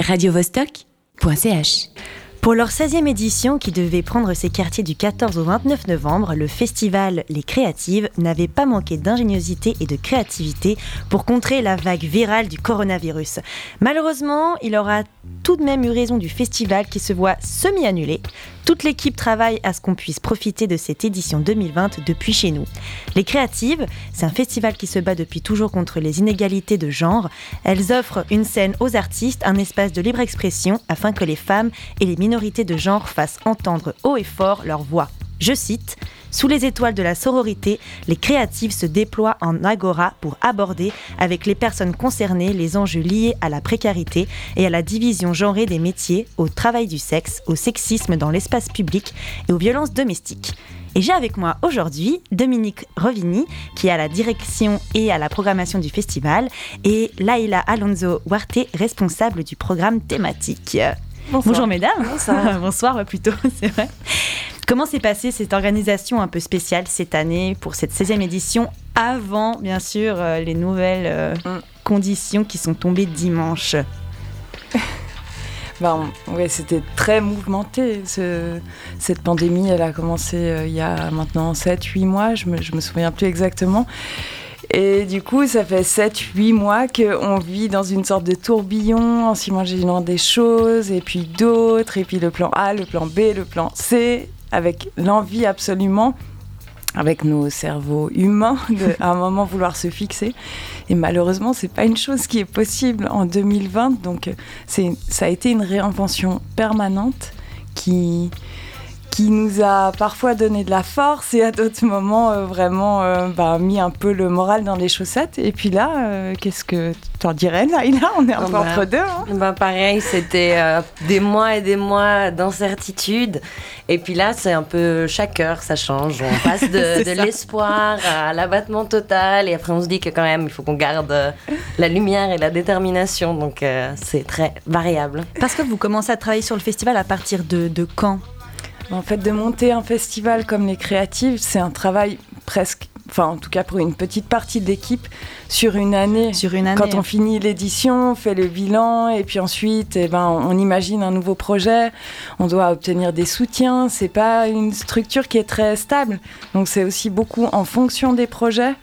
radiovostok.ch. Pour leur 16e édition, qui devait prendre ses quartiers du 14 au 29 novembre, le festival Les Créatives n'avait pas manqué d'ingéniosité et de créativité pour contrer la vague virale du coronavirus. Malheureusement, il aura tout de même eu raison du festival qui se voit semi-annulé. Toute l'équipe travaille à ce qu'on puisse profiter de cette édition 2020 depuis chez nous. Les Créatives, c'est un festival qui se bat depuis toujours contre les inégalités de genre. Elles offrent une scène aux artistes, un espace de libre expression afin que les femmes et les minorités de genre fassent entendre haut et fort leur voix. Je cite sous les étoiles de la sororité, les créatives se déploient en agora pour aborder avec les personnes concernées les enjeux liés à la précarité et à la division genrée des métiers, au travail du sexe, au sexisme dans l'espace public et aux violences domestiques. Et j'ai avec moi aujourd'hui Dominique Rovini, qui est à la direction et à la programmation du festival, et Laila Alonso Huarte, responsable du programme thématique. Bonjour mesdames. Bonsoir. Bonsoir plutôt, c'est vrai. Comment s'est passée cette organisation un peu spéciale cette année pour cette 16e édition avant, bien sûr, euh, les nouvelles euh, mm. conditions qui sont tombées dimanche? Ben, ouais, C'était très mouvementé. cette pandémie, elle a commencé euh, il y a maintenant 7-8 mois, je me, je me souviens plus exactement. Et du coup, ça fait 7-8 mois qu'on vit dans une sorte de tourbillon en s'imaginant des choses, et puis d'autres, et puis le plan A, le plan B, le plan C, avec l'envie absolument, avec nos cerveaux humains, de, à un moment vouloir se fixer. Et malheureusement, c'est pas une chose qui est possible en 2020. Donc, ça a été une réinvention permanente qui, qui nous a parfois donné de la force et à d'autres moments euh, vraiment euh, bah, mis un peu le moral dans les chaussettes. Et puis là, euh, qu'est-ce que tu en dirais, là On est un peu bah, entre deux. Hein bah, pareil, c'était des mois et des mois d'incertitude. Et puis là, c'est un peu chaque heure, ça change. On passe de, de l'espoir à l'abattement total. Et après, on se dit que quand même, il faut qu'on garde la lumière et la détermination. Donc, c'est très variable. Parce que vous commencez à travailler sur le festival à partir de, de quand? En fait, de monter un festival comme les Créatives, c'est un travail presque, enfin en tout cas pour une petite partie de l'équipe, sur une année. Sur une année. Quand on finit l'édition, on fait le bilan et puis ensuite, eh ben, on imagine un nouveau projet. On doit obtenir des soutiens. C'est pas une structure qui est très stable. Donc c'est aussi beaucoup en fonction des projets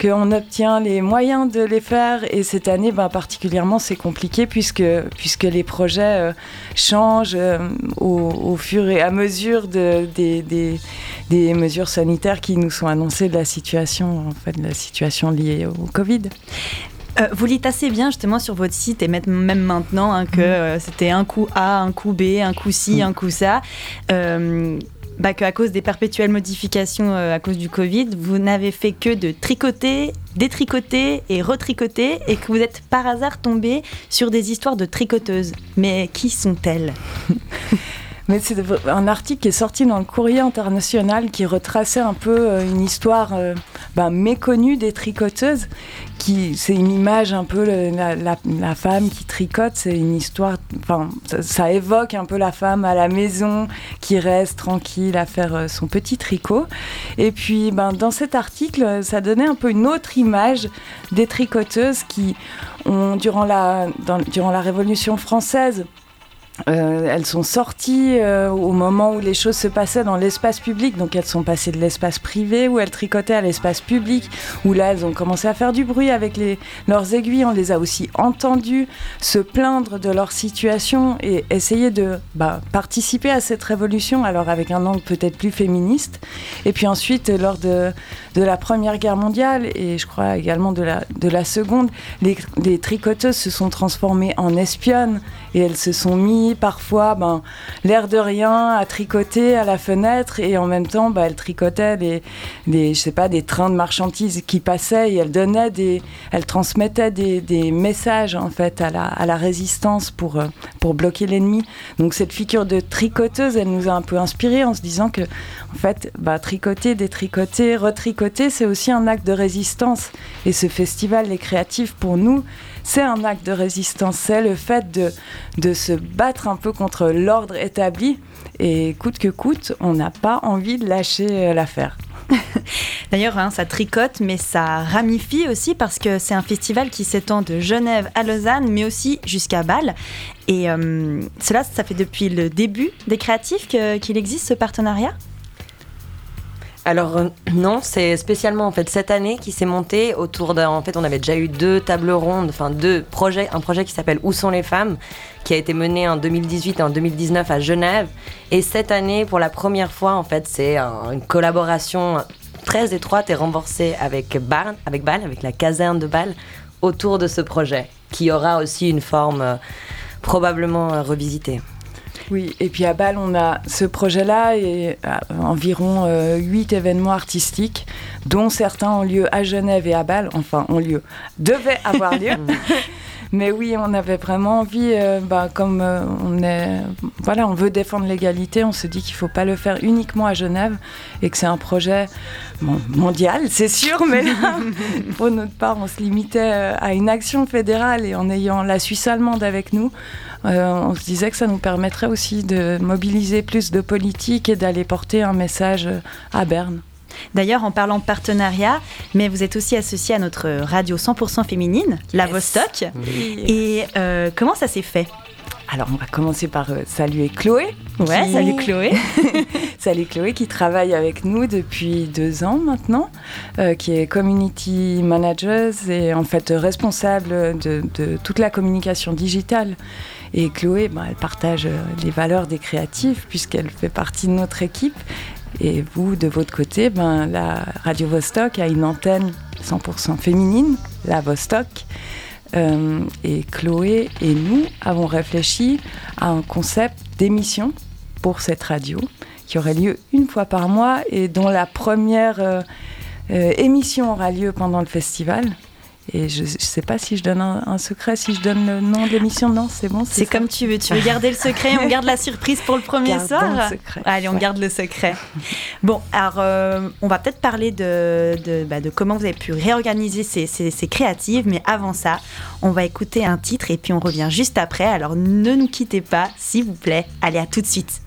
qu'on obtient les moyens de les faire. Et cette année, ben, particulièrement, c'est compliqué puisque, puisque les projets euh, changent euh, au, fur et à mesure de, des, des, des, mesures sanitaires qui nous sont annoncées de la situation, en fait, de la situation liée au Covid. Euh, vous dites assez bien justement sur votre site et même maintenant hein, que mm. c'était un coup A, un coup B, un coup ci, mm. un coup ça bah, qu'à cause des perpétuelles modifications euh, à cause du Covid, vous n'avez fait que de tricoter, détricoter et retricoter et que vous êtes par hasard tombé sur des histoires de tricoteuses. Mais qui sont-elles? Mais c'est un article qui est sorti dans le Courrier international qui retraçait un peu euh, une histoire euh, ben, méconnue des tricoteuses. Qui, c'est une image un peu la, femme qui tricote, c'est une histoire. Enfin, ça, évoque un peu la femme à la maison qui reste tranquille à faire euh, son petit tricot. Et puis, ben, dans cet article, ça donnait un peu une autre image des tricoteuses qui ont, durant la, durant la Révolution française, euh, elles sont sorties euh, au moment où les choses se passaient dans l'espace public, donc elles sont passées de l'espace privé où elles tricotaient à l'espace public, où là elles ont commencé à faire du bruit avec les, leurs aiguilles, on les a aussi entendues se plaindre de leur situation et essayer de bah, participer à cette révolution, alors avec un angle peut-être plus féministe. Et puis ensuite, lors de, la Première Guerre mondiale et je crois également de la, de la Seconde, les tricoteuses se sont transformées en espionnes et elles se sont mis parfois ben, l'air de rien à tricoter à la fenêtre et en même temps ben, elle tricotait des, je sais pas, des trains de marchandises qui passaient et elle donnait des, elle transmettait des, messages en fait à la, à la résistance pour, euh, pour bloquer l'ennemi. Donc cette figure de tricoteuse, elle nous a un peu inspiré en se disant que en fait, bah, tricoter, détricoter, retricoter, c'est aussi un acte de résistance. Et ce festival, les créatifs, pour nous, c'est un acte de résistance. C'est le fait de, de se battre un peu contre l'ordre établi. Et coûte que coûte, on n'a pas envie de lâcher euh, l'affaire. D'ailleurs, hein, ça tricote, mais ça ramifie aussi parce que c'est un festival qui s'étend de Genève à Lausanne, mais aussi jusqu'à Bâle. Et euh, cela, ça fait depuis le début des créatifs qu'il existe ce partenariat? Alors euh, non, c'est spécialement en fait cette année qui s'est monté autour d'un. En fait, on avait déjà eu deux tables rondes, enfin deux projets. Un projet qui s'appelle Où sont les femmes, qui a été mené en 2018 et en 2019 à Genève. Et cette année, pour la première fois, en fait, c'est une collaboration très étroite et renforcée avec Bâle, avec Bâle, avec la caserne de Bâle, autour de ce projet, qui aura aussi une forme euh, probablement euh, revisitée. Oui, et puis à Bâle, on a ce projet-là et euh, environ huit événements artistiques, dont certains ont lieu à Genève et à Bâle, enfin ont lieu, devaient avoir lieu. Mais oui, on avait vraiment envie, euh, bah, comme euh, on est, voilà, on veut défendre l'égalité, on se dit qu'il ne faut pas le faire uniquement à Genève et que c'est un projet mondial, c'est sûr, mais là, pour notre part, on se limitait euh, à une action fédérale et en ayant la Suisse allemande avec nous, on se disait que ça nous permettrait aussi de mobiliser plus de politique et d'aller porter un message à Berne. D'ailleurs, en parlant de partenariat, mais vous êtes aussi associé à notre radio 100% féminine, la Vostok. Et euh, comment ça s'est fait? Alors, on va commencer par euh, saluer Chloé. Ouais, salut Chloé. salut Chloé qui travaille avec nous depuis deux ans maintenant, euh, qui est community manager et en fait responsable de, toute la communication digitale. Et Chloé, bah, elle partage les valeurs des créatifs puisqu'elle fait partie de notre équipe. Et vous, de votre côté, ben, la Radio Vostok a une antenne 100% féminine, la Vostok. Euh, et Chloé et nous avons réfléchi à un concept d'émission pour cette radio qui aurait lieu une fois par mois et dont la première euh, euh, émission aura lieu pendant le festival. Et je ne sais pas si je donne un, secret, si je donne le nom de l'émission. Non, c'est bon. C'est comme tu veux. Tu veux garder le secret On garde la surprise pour le premier soir Allez, on garde le secret. Bon, alors, euh, on va peut-être parler de, de, bah, de, comment vous avez pu réorganiser ces, ces, ces, créatives. Mais avant ça, on va écouter un titre et puis on revient juste après. Alors, ne nous quittez pas, s'il vous plaît. Allez, à tout de suite.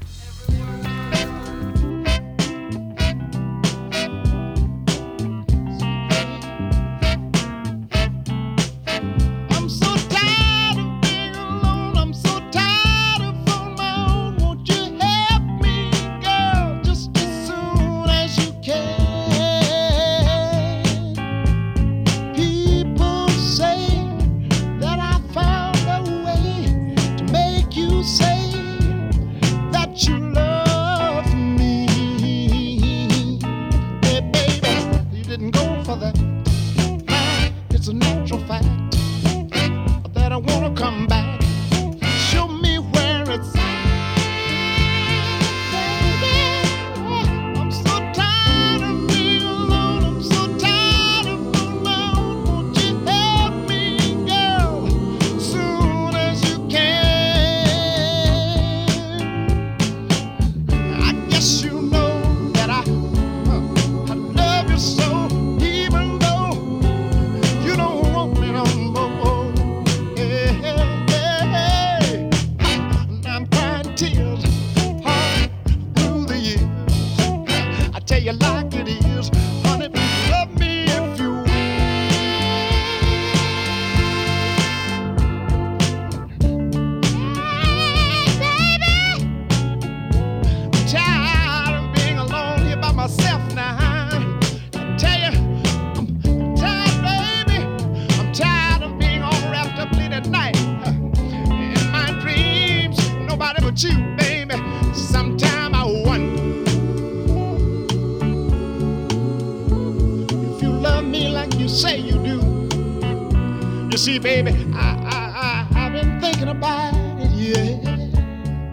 to you. You see, baby, I, I, I, I've been thinking about it, yeah.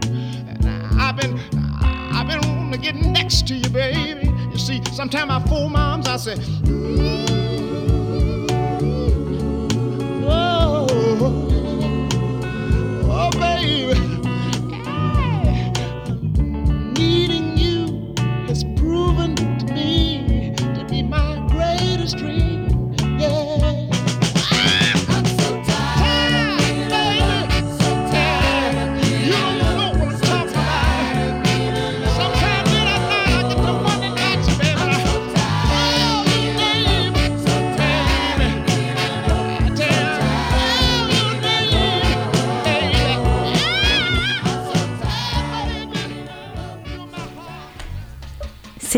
And I, I've been, I've been wanting to get next to you, baby. You see, sometimes I fool moms, I say, mm-hmm.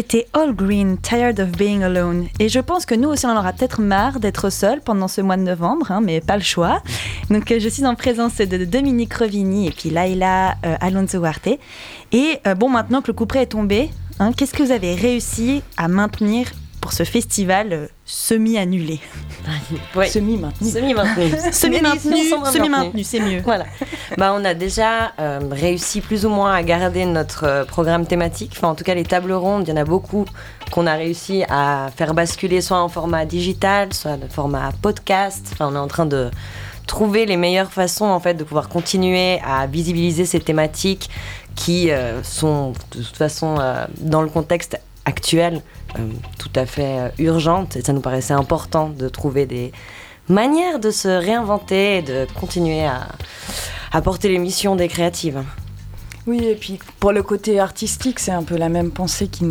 C'était All Green, Tired of Being Alone. Et je pense que nous aussi, on en aura peut-être marre d'être seuls pendant ce mois de novembre, hein, mais pas le choix. Donc, euh, je suis en présence de Dominique Rovini et puis Laila euh, Alonso Huarte. Et euh, bon, maintenant que le couperet est tombé, hein, qu'est-ce que vous avez réussi à maintenir pour ce festival semi-annulé Semi-maintenu. Semi-maintenu. Semi-maintenu, semi-maintenu, c'est mieux. Voilà. bah, on a déjà euh, réussi plus ou moins à garder notre euh, programme thématique. Enfin, en tout cas, les tables rondes, il y en a beaucoup qu'on a réussi à faire basculer soit en format digital, soit en format podcast. Enfin, on est en train de trouver les meilleures façons en fait de pouvoir continuer à visibiliser ces thématiques qui euh, sont de toute façon dans le contexte actuel tout à fait urgente et ça nous paraissait important de trouver des manières de se réinventer et de continuer à, à porter les missions des créatives. Oui, et puis pour le côté artistique, c'est un peu la même pensée qui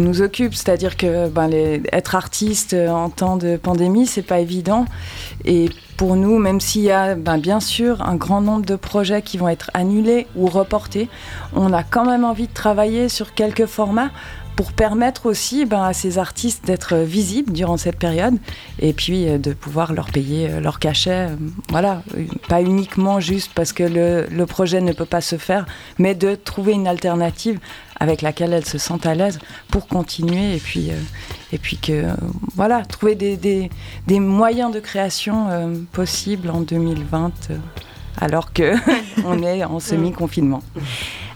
nous, occupe, c'est-à-dire que ben, être artiste en temps de pandémie, c'est pas évident. Et pour nous, même s'il y a ben, bien sûr un grand nombre de projets qui vont être annulés ou reportés, on a quand même envie de travailler sur quelques formats pour permettre aussi ben, à ces artistes d'être visibles durant cette période et puis euh, de pouvoir leur payer euh, leur cachet. Euh, voilà, pas uniquement juste parce que le, le, projet ne peut pas se faire, mais de trouver une alternative avec laquelle elles se sentent à l'aise pour continuer et puis, et puis que, voilà, trouver des, des, des moyens de création possibles en 2020 alors qu'on est en semi-confinement.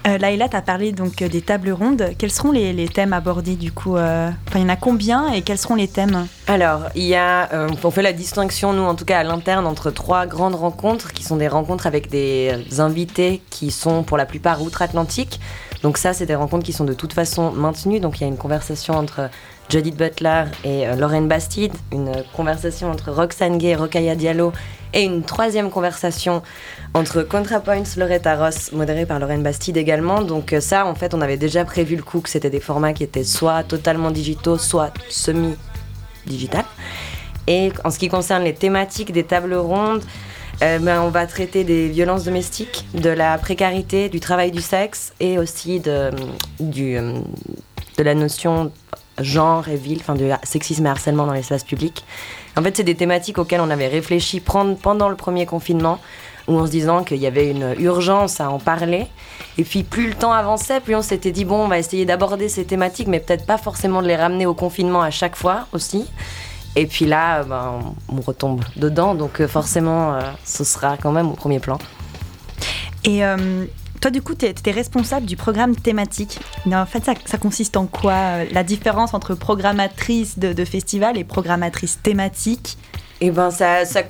Euh, Laïla, tu as parlé donc euh, des tables rondes. Quels seront les, thèmes abordés du coup euh, Il y en a combien et quels seront les thèmes? Alors, il y a, euh, on fait la distinction, nous en tout cas à l'interne, entre trois grandes rencontres qui sont des rencontres avec des invités qui sont pour la plupart outre-Atlantique. Donc ça, c'est des rencontres qui sont de toute façon maintenues. Donc il y a une conversation entre Judith Butler et Lorraine Bastide, une conversation entre Roxane Gay et Rokaya Diallo et une troisième conversation entre ContraPoints, Loretta Ross, modérée par Lorraine Bastide également. Donc euh, ça, en fait, on avait déjà prévu le coup que c'était des formats qui étaient soit totalement digitaux, soit semi-digital. Et en ce qui concerne les thématiques des tables rondes, euh, ben, on va traiter des violences domestiques, de la précarité, du travail du sexe et aussi de, euh, la notion genre et ville, enfin du sexisme et harcèlement dans l'espace public. En fait, c'est des thématiques auxquelles on avait réfléchi pendant le premier confinement, où en se disant qu'il y avait une urgence à en parler. Et puis plus le temps avançait, plus on s'était dit, bon, on va essayer d'aborder ces thématiques, mais peut-être pas forcément de les ramener au confinement à chaque fois aussi. Et puis là, ben, on retombe dedans, donc euh, forcément, euh, ce sera quand même au premier plan. Et euh, toi, du coup, tu es, responsable du programme thématique. en fait, ça, consiste en quoi La différence entre programmatrice de, festival et programmatrice thématique? Eh ben, ça, ça,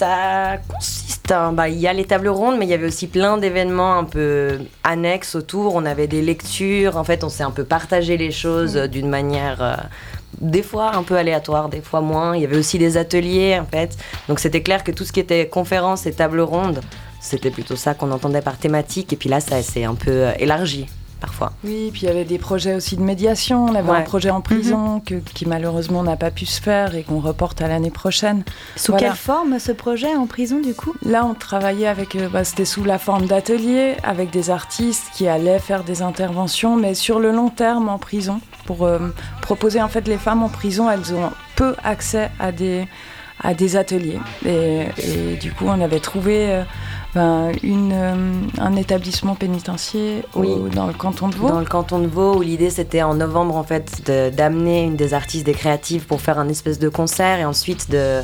ça consiste. Bah, il y a les tables rondes, mais il y avait aussi plein d'événements un peu annexes autour. On avait des lectures. En fait, on s'est un peu partagé les choses mm. d'une manière. Euh, des fois un peu aléatoire, des fois moins. Il y avait aussi des ateliers en fait. Donc c'était clair que tout ce qui était conférences et tables rondes, c'était plutôt ça qu'on entendait par thématique. Et puis là, ça s'est un peu euh, élargi parfois. Oui, puis il y avait des projets aussi de médiation. On avait un projet en prison mhm. que, qui malheureusement n'a pas pu se faire et qu'on reporte à l'année prochaine. Sous quelle forme ce projet en prison du coup? Là, on travaillait avec, euh, bah, c'était sous la forme d'ateliers avec des artistes qui allaient faire des interventions, mais sur le long terme en prison pour euh, proposer en fait les femmes en prison, elles ont peu accès à des à des ateliers et, du coup on avait trouvé ben, une, euh, un établissement pénitentiaire dans le canton de Vaud. Dans le canton de Vaud, où l'idée c'était en novembre en fait d'amener une des artistes, des créatives pour faire un espèce de concert et ensuite de,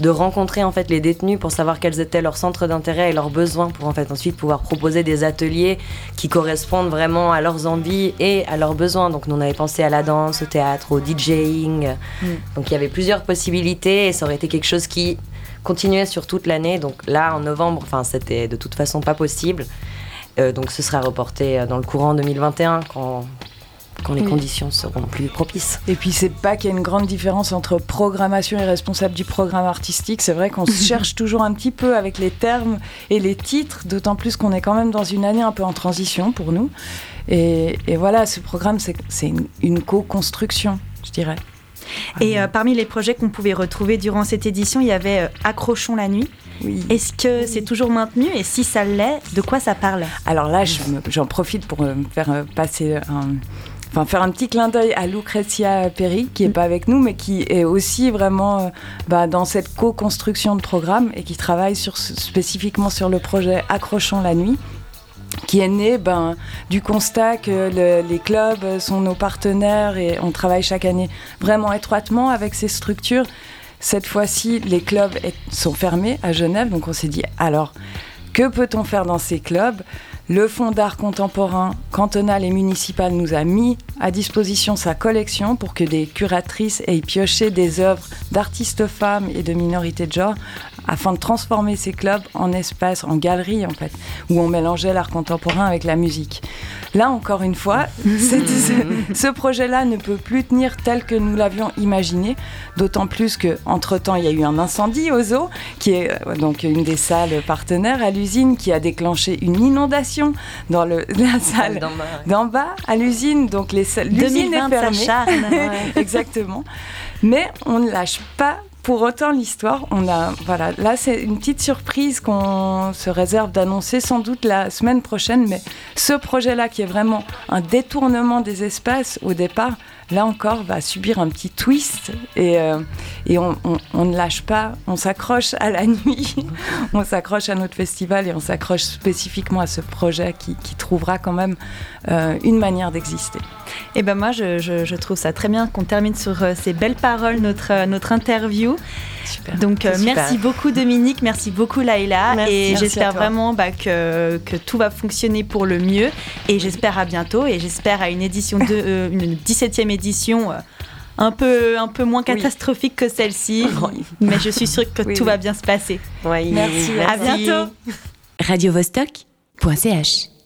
de rencontrer en fait les détenus pour savoir quels étaient leurs centres d'intérêt et leurs besoins pour en fait ensuite pouvoir proposer des ateliers qui correspondent vraiment à leurs envies et à leurs besoins. Donc nous on avait pensé à la danse, au théâtre, au DJing. Mm. Donc il y avait plusieurs possibilités et ça aurait été quelque chose qui continuer sur toute l'année. Donc là, en novembre, enfin, c'était de toute façon pas possible. Euh, donc ce sera reporté euh, dans le courant 2021 quand, quand les conditions seront plus propices. Et puis c'est pas qu'il y a une grande différence entre programmation et responsable du programme artistique. C'est vrai qu'on se cherche toujours un petit peu avec les termes et les titres, d'autant plus qu'on est quand même dans une année un peu en transition pour nous. Et, voilà, ce programme, c'est une, une co-construction, je dirais. Et euh, parmi les projets qu'on pouvait retrouver durant cette édition, il y avait euh, Accrochons la nuit. Est-ce que c'est toujours maintenu et si ça l'est, de quoi ça parle? Alors là, j'en profite pour me faire passer enfin faire un petit clin d'œil à Lucrezia Perry, qui est pas avec nous, mais qui est aussi vraiment bah, dans cette co-construction de programme et qui travaille sur, spécifiquement sur le projet Accrochons la nuit qui est né ben, du constat que les clubs sont nos partenaires et on travaille chaque année vraiment étroitement avec ces structures. Cette fois-ci, les clubs sont fermés à Genève, donc on s'est dit alors, que peut-on faire dans ces clubs? Le Fonds d'art contemporain cantonal et municipal nous a mis à disposition sa collection pour que des curatrices aient pioché des œuvres d'artistes femmes et de minorités de genre afin de transformer ces clubs en espaces, en galeries en fait, où on mélangeait l'art contemporain avec la musique. Là encore une fois, ce, projet-là ne peut plus tenir tel que nous l'avions imaginé, d'autant plus que entre temps il y a eu un incendie au zoo, qui est euh, donc une des salles partenaires à l'usine, qui a déclenché une inondation dans le, la salle d'en bas, à l'usine. Donc l'usine est fermée. Exactement. Mais on ne lâche pas pour autant, l'histoire, on a, voilà, là c'est une petite surprise qu'on se réserve d'annoncer sans doute la semaine prochaine, mais ce projet-là qui est vraiment un détournement des espaces au départ, là encore, va subir un petit twist et, euh, et on, ne lâche pas, on s'accroche à la nuit, on s'accroche à notre festival et on s'accroche spécifiquement à ce projet qui, trouvera quand même euh, une manière d'exister. Et eh ben moi, je, trouve ça très bien qu'on termine sur euh, ces belles paroles notre, notre interview. Super. Donc merci beaucoup Dominique, merci beaucoup Laïla. Et j'espère vraiment bah, que, que, tout va fonctionner pour le mieux. Et j'espère à bientôt. Et j'espère à une édition de une 17e édition euh, un peu, un peu moins catastrophique que celle-ci, mais je suis sûre que tout va bien se passer. Merci. À bientôt. Radio -Vostok